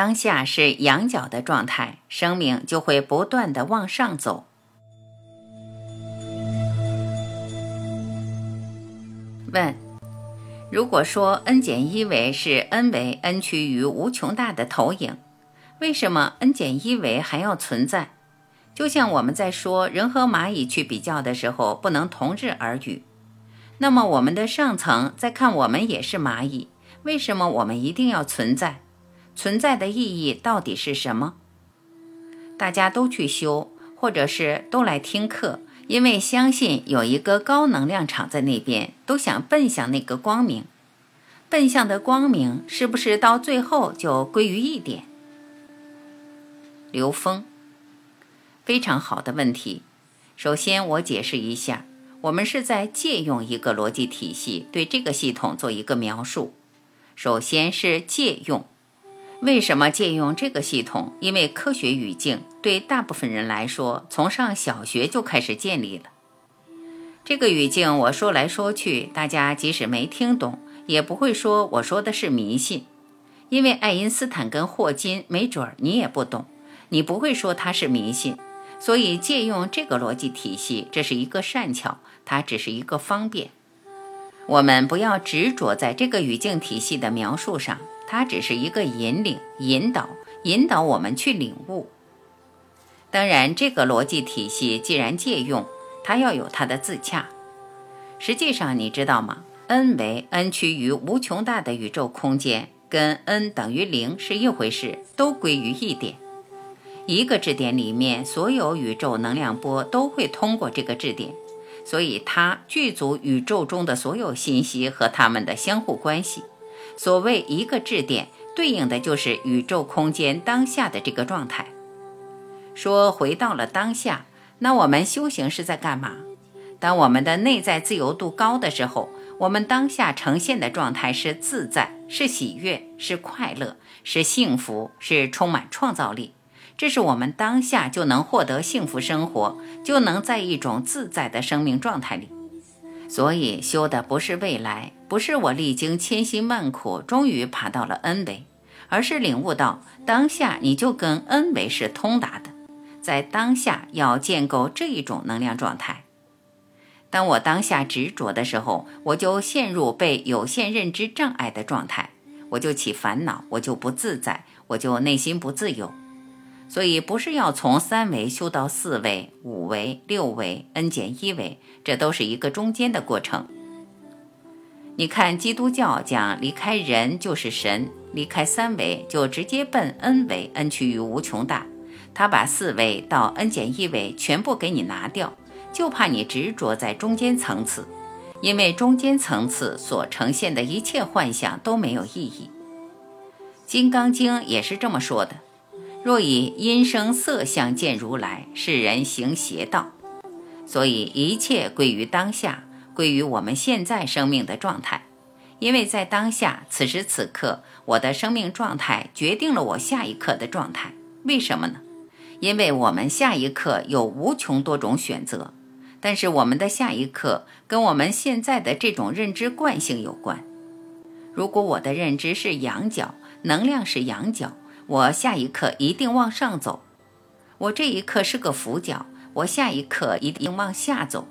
当下是仰角的状态，生命就会不断的往上走。问：如果说 n 减一维是 n 为 n 趋于无穷大的投影，为什么 n 减一维还要存在？就像我们在说人和蚂蚁去比较的时候，不能同日而语。那么我们的上层在看我们也是蚂蚁，为什么我们一定要存在？存在的意义到底是什么？大家都去修，或者是都来听课，因为相信有一个高能量场在那边，都想奔向那个光明。奔向的光明，是不是到最后就归于一点？刘峰，非常好的问题。首先，我解释一下，我们是在借用一个逻辑体系对这个系统做一个描述。首先是借用。为什么借用这个系统？因为科学语境对大部分人来说，从上小学就开始建立了。这个语境我说来说去，大家即使没听懂，也不会说我说的是迷信。因为爱因斯坦跟霍金，没准儿你也不懂，你不会说他是迷信。所以借用这个逻辑体系，这是一个善巧，它只是一个方便。我们不要执着在这个语境体系的描述上。它只是一个引领、引导、引导我们去领悟。当然，这个逻辑体系既然借用，它要有它的自洽。实际上，你知道吗？n 为 n 趋于无穷大的宇宙空间，跟 n 等于零是一回事，都归于一点。一个质点里面，所有宇宙能量波都会通过这个质点，所以它具足宇宙中的所有信息和它们的相互关系。所谓一个质点，对应的就是宇宙空间当下的这个状态。说回到了当下，那我们修行是在干嘛？当我们的内在自由度高的时候，我们当下呈现的状态是自在，是喜悦，是快乐，是幸福，是充满创造力。这是我们当下就能获得幸福生活，就能在一种自在的生命状态里。所以修的不是未来，不是我历经千辛万苦终于爬到了 N 维，而是领悟到当下你就跟 N 维是通达的，在当下要建构这一种能量状态。当我当下执着的时候，我就陷入被有限认知障碍的状态，我就起烦恼，我就不自在，我就内心不自由。所以不是要从三维修到四维、五维、六维、n 减一维，这都是一个中间的过程。你看，基督教讲离开人就是神，离开三维就直接奔 n 维，n 趋于无穷大。他把四维到 n 减一维全部给你拿掉，就怕你执着在中间层次，因为中间层次所呈现的一切幻想都没有意义。《金刚经》也是这么说的。若以音声色相见如来，世人行邪道。所以一切归于当下，归于我们现在生命的状态。因为在当下，此时此刻，我的生命状态决定了我下一刻的状态。为什么呢？因为我们下一刻有无穷多种选择，但是我们的下一刻跟我们现在的这种认知惯性有关。如果我的认知是阳角，能量是阳角。我下一刻一定往上走，我这一刻是个俯角，我下一刻一定往下走。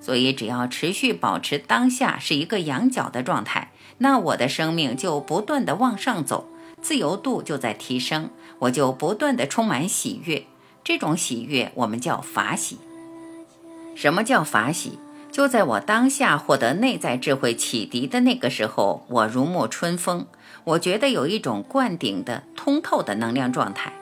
所以，只要持续保持当下是一个仰角的状态，那我的生命就不断的往上走，自由度就在提升，我就不断的充满喜悦。这种喜悦我们叫法喜。什么叫法喜？就在我当下获得内在智慧启迪的那个时候，我如沐春风。我觉得有一种灌顶的、通透的能量状态。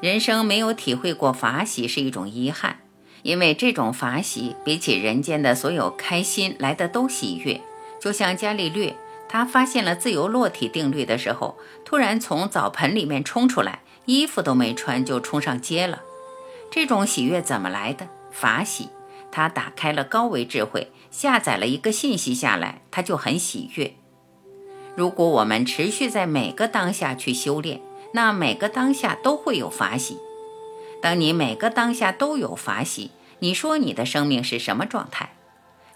人生没有体会过法喜是一种遗憾，因为这种法喜比起人间的所有开心来的都喜悦。就像伽利略，他发现了自由落体定律的时候，突然从澡盆里面冲出来，衣服都没穿就冲上街了。这种喜悦怎么来的？法喜。他打开了高维智慧，下载了一个信息下来，他就很喜悦。如果我们持续在每个当下去修炼，那每个当下都会有法喜。当你每个当下都有法喜，你说你的生命是什么状态？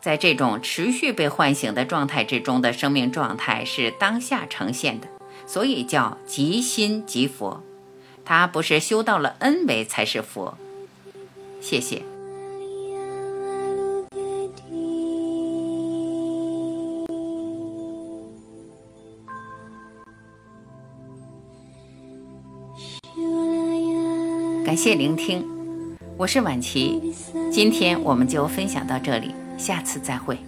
在这种持续被唤醒的状态之中的生命状态是当下呈现的，所以叫即心即佛。它不是修到了 N 维才是佛。谢谢。感谢聆听，我是婉琪，今天我们就分享到这里，下次再会。